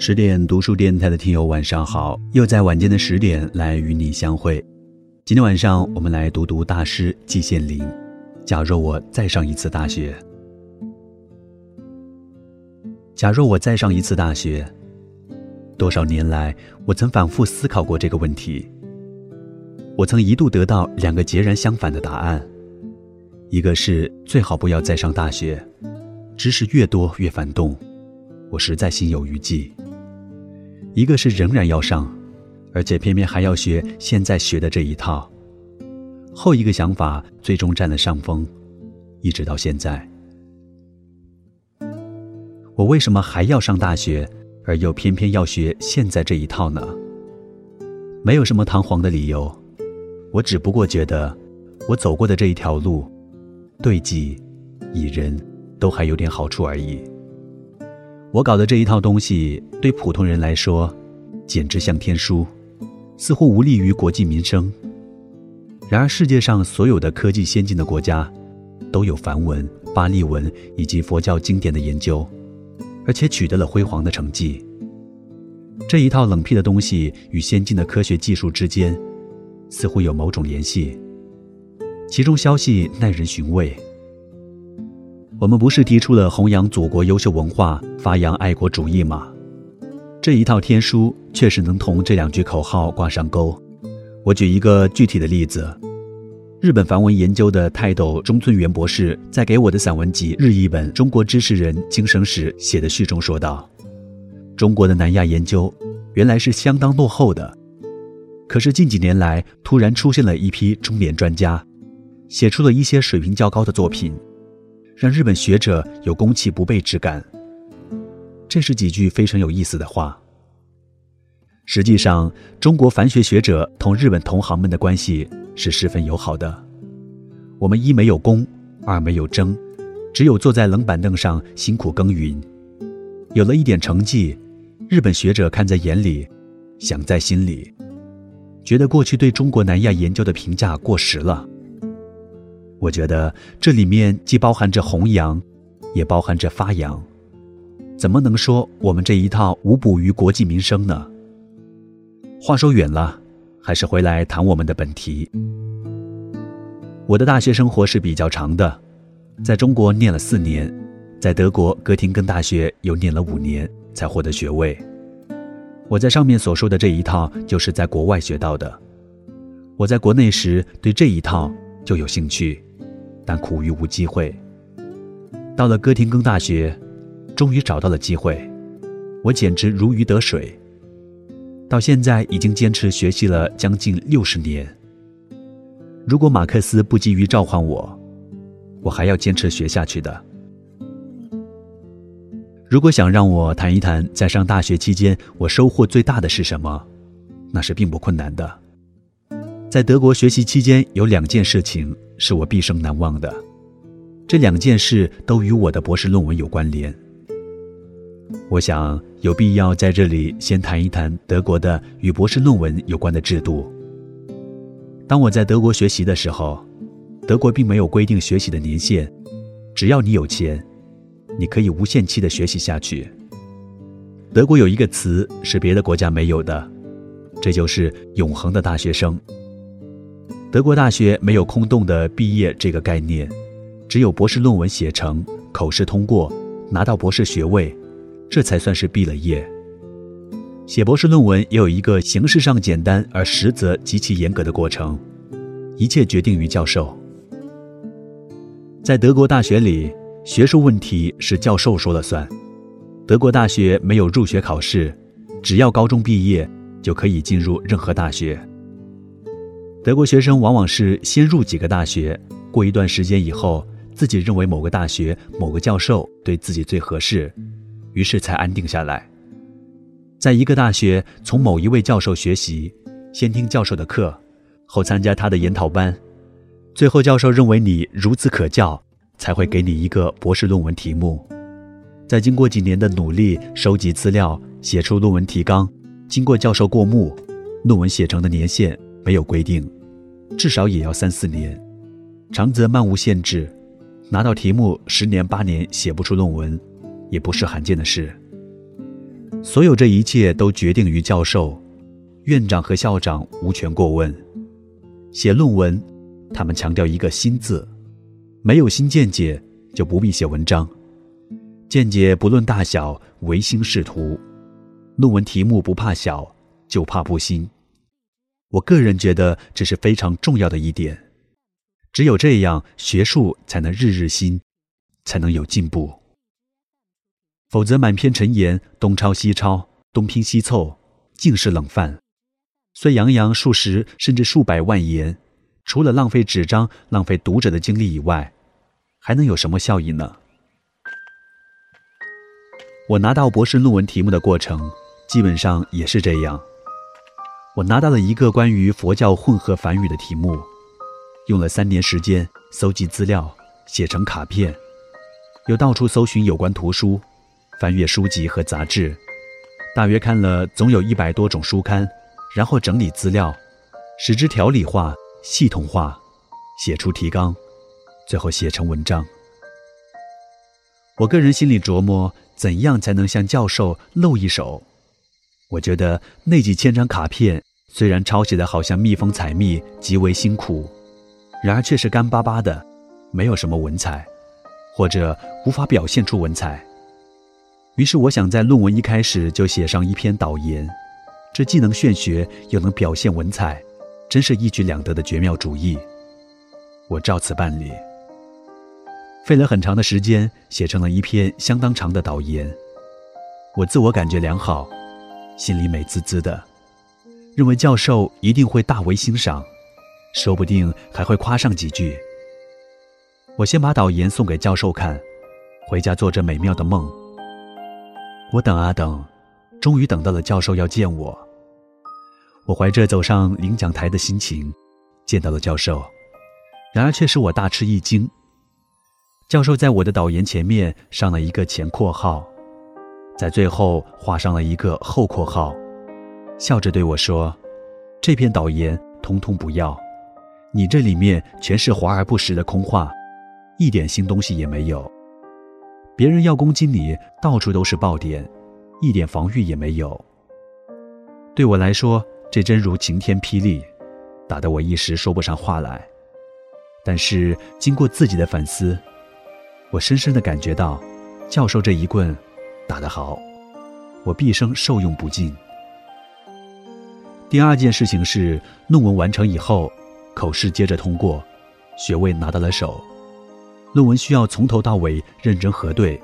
十点读书电台的听友，晚上好！又在晚间的十点来与你相会。今天晚上我们来读读大师季羡林。假若我再上一次大学，假若我再上一次大学，多少年来我曾反复思考过这个问题。我曾一度得到两个截然相反的答案：一个是最好不要再上大学，知识越多越反动，我实在心有余悸；一个是仍然要上，而且偏偏还要学现在学的这一套。后一个想法最终占了上风，一直到现在。我为什么还要上大学，而又偏偏要学现在这一套呢？没有什么堂皇的理由，我只不过觉得，我走过的这一条路，对己、以人，都还有点好处而已。我搞的这一套东西，对普通人来说，简直像天书，似乎无利于国计民生。然而，世界上所有的科技先进的国家，都有梵文、巴利文以及佛教经典的研究，而且取得了辉煌的成绩。这一套冷僻的东西与先进的科学技术之间，似乎有某种联系，其中消息耐人寻味。我们不是提出了弘扬祖国优秀文化、发扬爱国主义吗？这一套天书确实能同这两句口号挂上钩。我举一个具体的例子，日本梵文研究的泰斗中村元博士在给我的散文集日译本《中国知识人精神史》写的序中说道：“中国的南亚研究原来是相当落后的，可是近几年来突然出现了一批中年专家，写出了一些水平较高的作品，让日本学者有攻其不备之感。”这是几句非常有意思的话。实际上，中国梵学学者同日本同行们的关系是十分友好的。我们一没有功，二没有争，只有坐在冷板凳上辛苦耕耘。有了一点成绩，日本学者看在眼里，想在心里，觉得过去对中国南亚研究的评价过时了。我觉得这里面既包含着弘扬，也包含着发扬。怎么能说我们这一套无补于国计民生呢？话说远了，还是回来谈我们的本题。我的大学生活是比较长的，在中国念了四年，在德国哥廷根大学又念了五年，才获得学位。我在上面所说的这一套，就是在国外学到的。我在国内时对这一套就有兴趣，但苦于无机会。到了哥廷根大学，终于找到了机会，我简直如鱼得水。到现在已经坚持学习了将近六十年。如果马克思不急于召唤我，我还要坚持学下去的。如果想让我谈一谈在上大学期间我收获最大的是什么，那是并不困难的。在德国学习期间，有两件事情是我毕生难忘的，这两件事都与我的博士论文有关联。我想有必要在这里先谈一谈德国的与博士论文有关的制度。当我在德国学习的时候，德国并没有规定学习的年限，只要你有钱，你可以无限期的学习下去。德国有一个词是别的国家没有的，这就是“永恒的大学生”。德国大学没有空洞的毕业这个概念，只有博士论文写成、口试通过、拿到博士学位。这才算是毕了业。写博士论文也有一个形式上简单而实则极其严格的过程，一切决定于教授。在德国大学里，学术问题是教授说了算。德国大学没有入学考试，只要高中毕业就可以进入任何大学。德国学生往往是先入几个大学，过一段时间以后，自己认为某个大学某个教授对自己最合适。于是才安定下来，在一个大学从某一位教授学习，先听教授的课，后参加他的研讨班，最后教授认为你如此可教，才会给你一个博士论文题目。再经过几年的努力，收集资料，写出论文提纲，经过教授过目，论文写成的年限没有规定，至少也要三四年，长则漫无限制，拿到题目十年八年写不出论文。也不是罕见的事。所有这一切都决定于教授、院长和校长无权过问。写论文，他们强调一个“新”字，没有新见解就不必写文章。见解不论大小，唯心是图。论文题目不怕小，就怕不新。我个人觉得这是非常重要的一点。只有这样，学术才能日日新，才能有进步。否则满篇陈言，东抄西抄，东拼西凑，尽是冷饭。虽洋洋数十甚至数百万言，除了浪费纸张、浪费读者的精力以外，还能有什么效益呢？我拿到博士论文题目的过程，基本上也是这样。我拿到了一个关于佛教混合梵语的题目。用了三年时间搜集资料，写成卡片，又到处搜寻有关图书，翻阅书籍和杂志，大约看了总有一百多种书刊，然后整理资料，使之条理化、系统化，写出提纲，最后写成文章。我个人心里琢磨，怎样才能向教授露一手？我觉得那几千张卡片虽然抄写的好像蜜蜂采蜜，极为辛苦。然而却是干巴巴的，没有什么文采，或者无法表现出文采。于是我想在论文一开始就写上一篇导言，这既能炫学又能表现文采，真是一举两得的绝妙主意。我照此办理，费了很长的时间写成了一篇相当长的导言。我自我感觉良好，心里美滋滋的，认为教授一定会大为欣赏。说不定还会夸上几句。我先把导言送给教授看，回家做着美妙的梦。我等啊等，终于等到了教授要见我。我怀着走上领奖台的心情，见到了教授，然而却使我大吃一惊。教授在我的导言前面上了一个前括号，在最后画上了一个后括号，笑着对我说：“这篇导言通通不要。”你这里面全是华而不实的空话，一点新东西也没有。别人要攻击你，到处都是爆点，一点防御也没有。对我来说，这真如晴天霹雳，打得我一时说不上话来。但是经过自己的反思，我深深的感觉到，教授这一棍打得好，我毕生受用不尽。第二件事情是，论文完成以后。口试接着通过，学位拿到了手。论文需要从头到尾认真核对，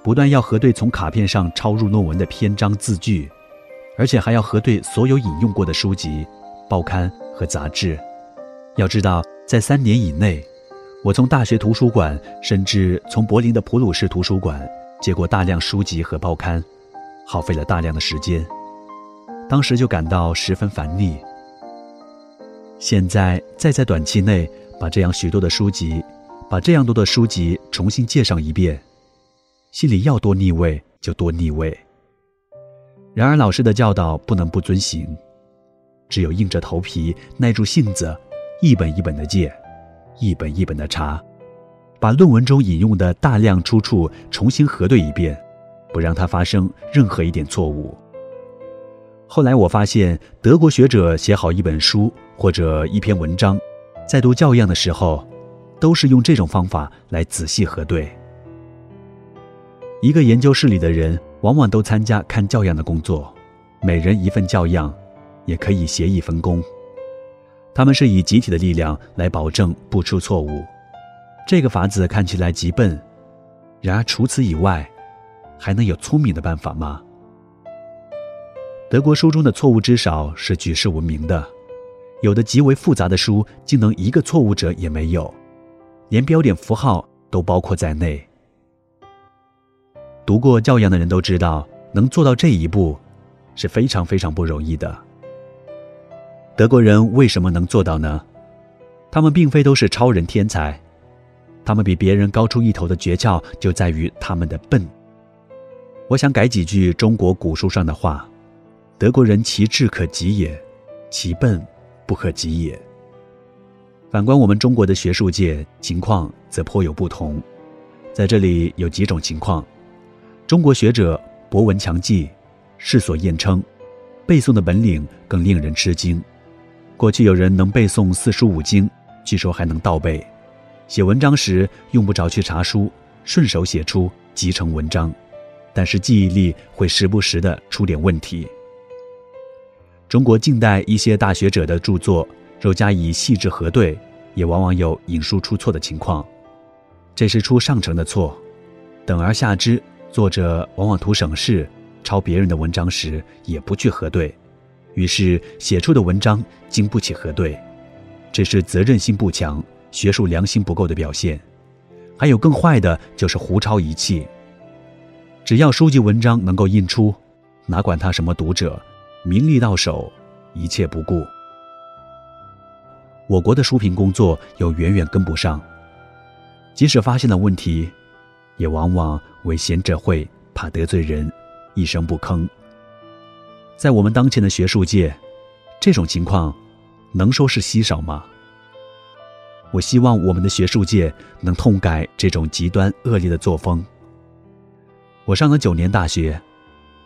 不但要核对从卡片上抄入论文的篇章字句，而且还要核对所有引用过的书籍、报刊和杂志。要知道，在三年以内，我从大学图书馆，甚至从柏林的普鲁士图书馆借过大量书籍和报刊，耗费了大量的时间。当时就感到十分烦腻。现在再在短期内把这样许多的书籍，把这样多的书籍重新介绍一遍，心里要多腻味就多腻味。然而老师的教导不能不遵行，只有硬着头皮耐住性子，一本一本的借，一本一本的查，把论文中引用的大量出处重新核对一遍，不让它发生任何一点错误。后来我发现，德国学者写好一本书。或者一篇文章，在读教样的时候，都是用这种方法来仔细核对。一个研究室里的人往往都参加看教样的工作，每人一份教样，也可以协议分工。他们是以集体的力量来保证不出错误。这个法子看起来极笨，然而除此以外，还能有聪明的办法吗？德国书中的错误之少是举世闻名的。有的极为复杂的书，竟能一个错误者也没有，连标点符号都包括在内。读过教养的人都知道，能做到这一步，是非常非常不容易的。德国人为什么能做到呢？他们并非都是超人天才，他们比别人高出一头的诀窍就在于他们的笨。我想改几句中国古书上的话：德国人其智可及也，其笨。不可及也。反观我们中国的学术界情况，则颇有不同。在这里有几种情况：中国学者博闻强记，世所厌称，背诵的本领更令人吃惊。过去有人能背诵四书五经，据说还能倒背。写文章时用不着去查书，顺手写出即成文章，但是记忆力会时不时的出点问题。中国近代一些大学者的著作，若加以细致核对，也往往有引述出错的情况，这是出上乘的错。等而下之，作者往往图省事，抄别人的文章时也不去核对，于是写出的文章经不起核对，这是责任心不强。学术良心不够的表现，还有更坏的，就是胡抄一气。只要书籍文章能够印出，哪管他什么读者，名利到手，一切不顾。我国的书评工作又远远跟不上，即使发现了问题，也往往为贤者讳，怕得罪人，一声不吭。在我们当前的学术界，这种情况，能说是稀少吗？我希望我们的学术界能痛改这种极端恶劣的作风。我上了九年大学，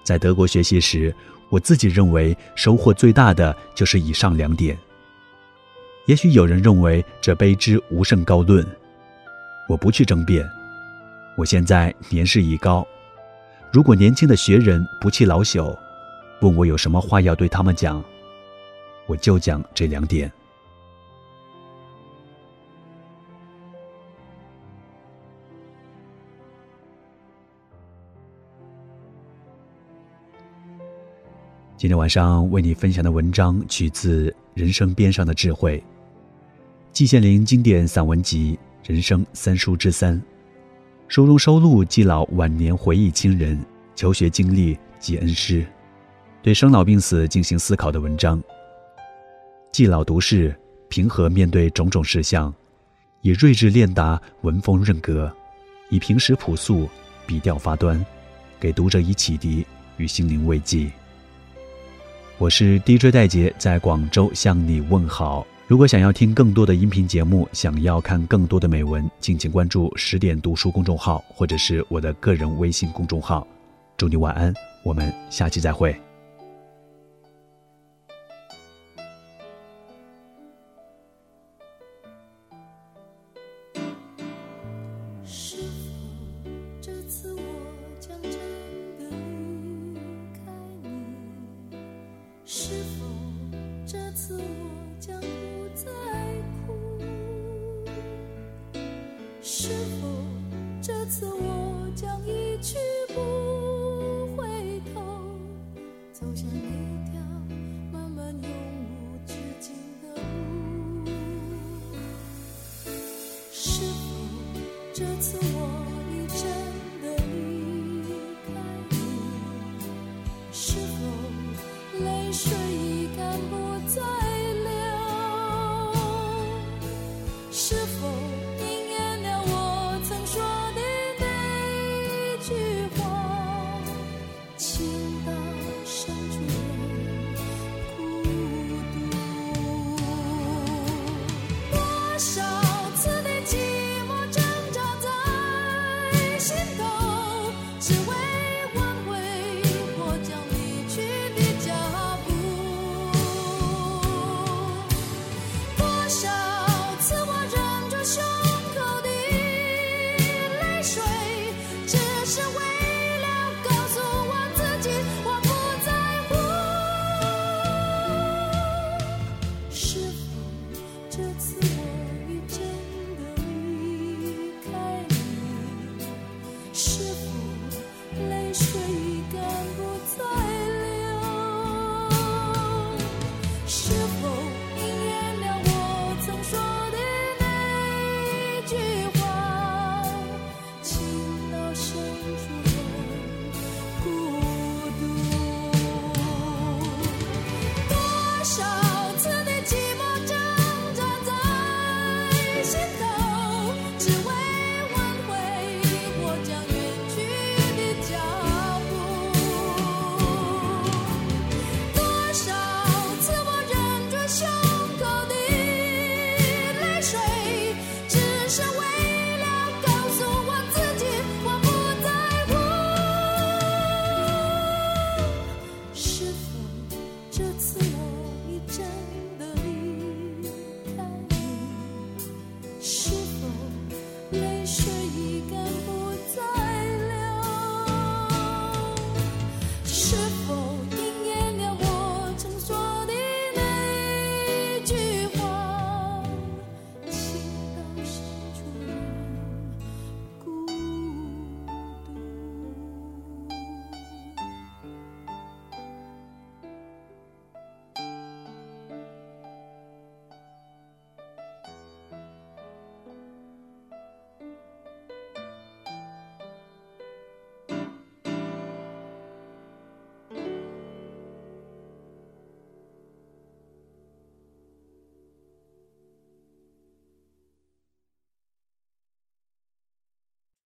在德国学习时，我自己认为收获最大的就是以上两点。也许有人认为这卑之无甚高论，我不去争辩。我现在年事已高，如果年轻的学人不弃老朽，问我有什么话要对他们讲，我就讲这两点。今天晚上为你分享的文章取自《人生边上的智慧》，季羡林经典散文集《人生三书之三》，书中收录季老晚年回忆亲人、求学经历及恩师，对生老病死进行思考的文章。季老读世，平和面对种种事项，以睿智练达，文风润格，以平实朴素，笔调发端，给读者以启迪与心灵慰藉。我是 DJ 戴杰，在广州向你问好。如果想要听更多的音频节目，想要看更多的美文，敬请关注十点读书公众号，或者是我的个人微信公众号。祝你晚安，我们下期再会。